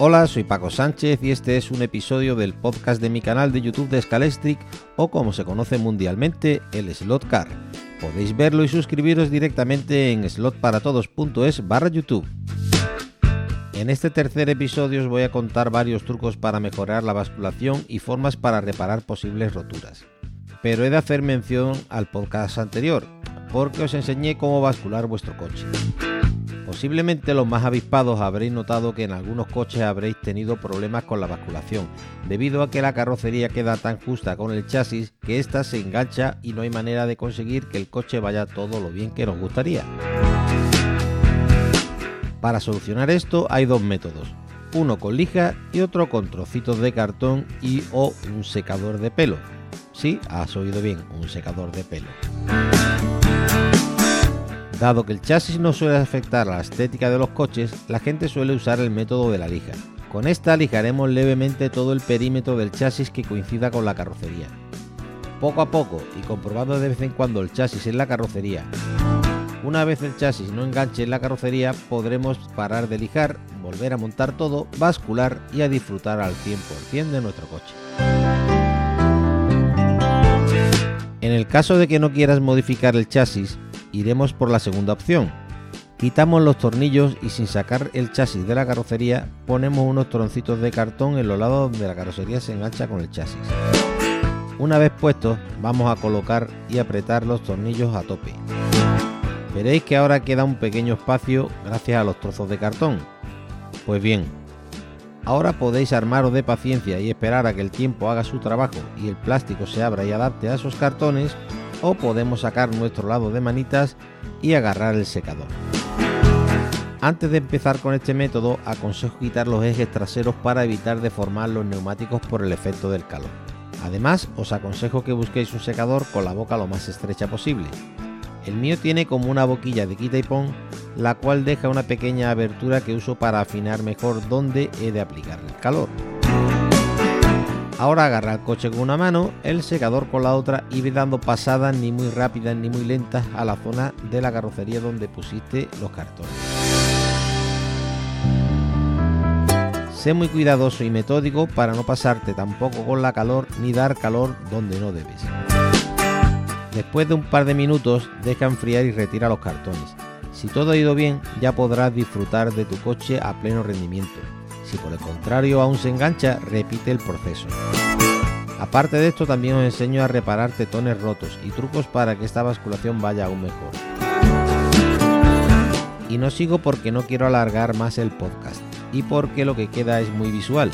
Hola, soy Paco Sánchez y este es un episodio del podcast de mi canal de YouTube de Scalestric o como se conoce mundialmente, el Slot Car. Podéis verlo y suscribiros directamente en slotparatodos.es barra YouTube. En este tercer episodio os voy a contar varios trucos para mejorar la basculación y formas para reparar posibles roturas. Pero he de hacer mención al podcast anterior, porque os enseñé cómo bascular vuestro coche. Posiblemente los más avispados habréis notado que en algunos coches habréis tenido problemas con la basculación, debido a que la carrocería queda tan justa con el chasis que ésta se engancha y no hay manera de conseguir que el coche vaya todo lo bien que nos gustaría. Para solucionar esto hay dos métodos, uno con lija y otro con trocitos de cartón y o un secador de pelo. Sí, has oído bien, un secador de pelo. Dado que el chasis no suele afectar a la estética de los coches, la gente suele usar el método de la lija. Con esta lijaremos levemente todo el perímetro del chasis que coincida con la carrocería. Poco a poco y comprobando de vez en cuando el chasis en la carrocería. Una vez el chasis no enganche en la carrocería, podremos parar de lijar, volver a montar todo, bascular y a disfrutar al 100% de nuestro coche. En el caso de que no quieras modificar el chasis, iremos por la segunda opción. Quitamos los tornillos y sin sacar el chasis de la carrocería ponemos unos troncitos de cartón en los lados donde la carrocería se engancha con el chasis. Una vez puestos vamos a colocar y apretar los tornillos a tope. Veréis que ahora queda un pequeño espacio gracias a los trozos de cartón. Pues bien, ahora podéis armaros de paciencia y esperar a que el tiempo haga su trabajo y el plástico se abra y adapte a esos cartones o podemos sacar nuestro lado de manitas y agarrar el secador. Antes de empezar con este método, aconsejo quitar los ejes traseros para evitar deformar los neumáticos por el efecto del calor. Además, os aconsejo que busquéis un secador con la boca lo más estrecha posible. El mío tiene como una boquilla de quita y pon, la cual deja una pequeña abertura que uso para afinar mejor dónde he de aplicar el calor. Ahora agarra el coche con una mano, el secador con la otra y ve dando pasadas ni muy rápidas ni muy lentas a la zona de la carrocería donde pusiste los cartones. Sé muy cuidadoso y metódico para no pasarte tampoco con la calor ni dar calor donde no debes. Después de un par de minutos deja enfriar y retira los cartones. Si todo ha ido bien ya podrás disfrutar de tu coche a pleno rendimiento si por el contrario aún se engancha, repite el proceso. Aparte de esto también os enseño a reparar tetones rotos y trucos para que esta basculación vaya aún mejor. Y no sigo porque no quiero alargar más el podcast y porque lo que queda es muy visual.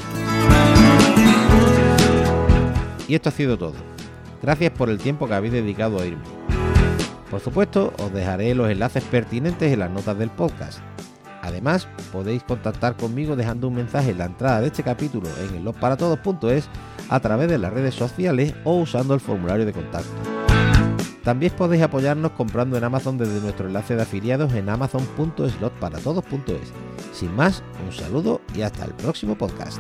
Y esto ha sido todo. Gracias por el tiempo que habéis dedicado a oírme. Por supuesto, os dejaré los enlaces pertinentes en las notas del podcast. Además, podéis contactar conmigo dejando un mensaje en la entrada de este capítulo en elosparatodos.es a través de las redes sociales o usando el formulario de contacto. También podéis apoyarnos comprando en Amazon desde nuestro enlace de afiliados en amazon.slotparatodos.es. Sin más, un saludo y hasta el próximo podcast.